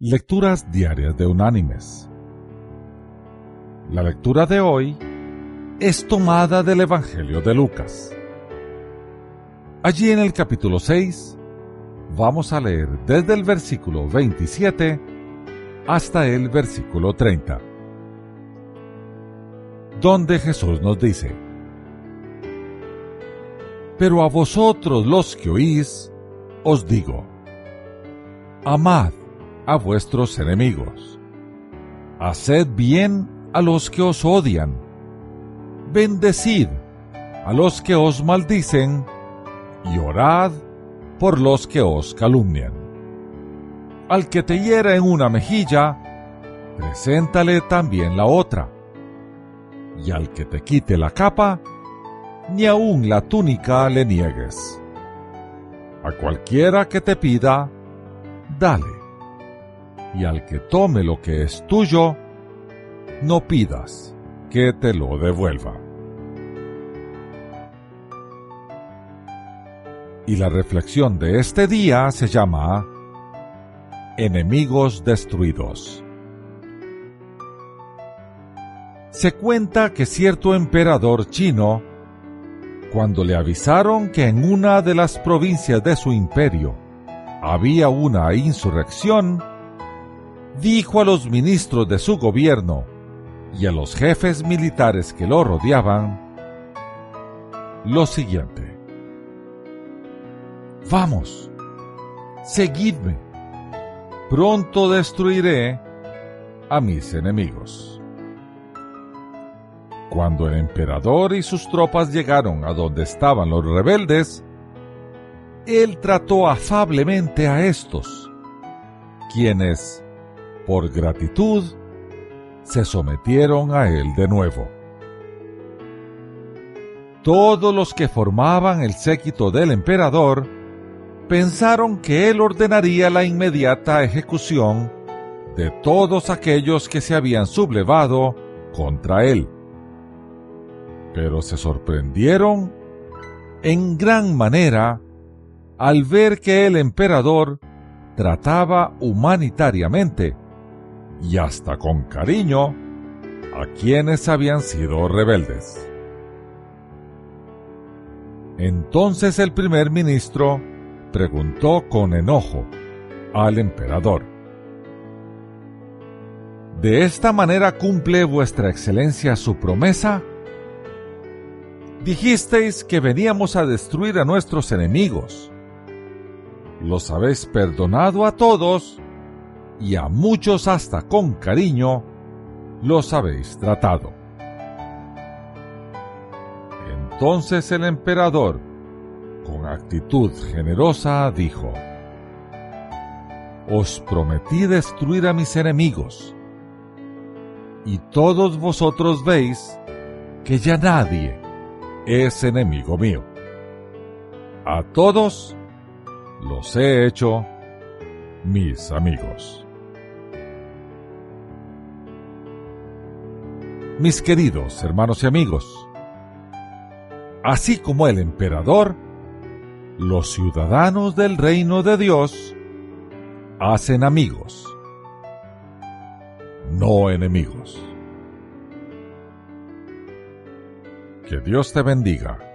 Lecturas Diarias de Unánimes. La lectura de hoy es tomada del Evangelio de Lucas. Allí en el capítulo 6 vamos a leer desde el versículo 27 hasta el versículo 30, donde Jesús nos dice, Pero a vosotros los que oís, os digo, amad a vuestros enemigos. Haced bien a los que os odian. Bendecid a los que os maldicen y orad por los que os calumnian. Al que te hiera en una mejilla, preséntale también la otra. Y al que te quite la capa, ni aun la túnica le niegues. A cualquiera que te pida, dale y al que tome lo que es tuyo, no pidas que te lo devuelva. Y la reflexión de este día se llama Enemigos destruidos. Se cuenta que cierto emperador chino, cuando le avisaron que en una de las provincias de su imperio había una insurrección, dijo a los ministros de su gobierno y a los jefes militares que lo rodeaban lo siguiente. Vamos, seguidme, pronto destruiré a mis enemigos. Cuando el emperador y sus tropas llegaron a donde estaban los rebeldes, él trató afablemente a estos, quienes por gratitud, se sometieron a él de nuevo. Todos los que formaban el séquito del emperador pensaron que él ordenaría la inmediata ejecución de todos aquellos que se habían sublevado contra él. Pero se sorprendieron en gran manera al ver que el emperador trataba humanitariamente y hasta con cariño a quienes habían sido rebeldes. Entonces el primer ministro preguntó con enojo al emperador, ¿De esta manera cumple vuestra excelencia su promesa? Dijisteis que veníamos a destruir a nuestros enemigos. Los habéis perdonado a todos y a muchos hasta con cariño los habéis tratado. Entonces el emperador, con actitud generosa, dijo, Os prometí destruir a mis enemigos, y todos vosotros veis que ya nadie es enemigo mío. A todos los he hecho mis amigos. Mis queridos hermanos y amigos. Así como el emperador, los ciudadanos del reino de Dios hacen amigos, no enemigos. Que Dios te bendiga.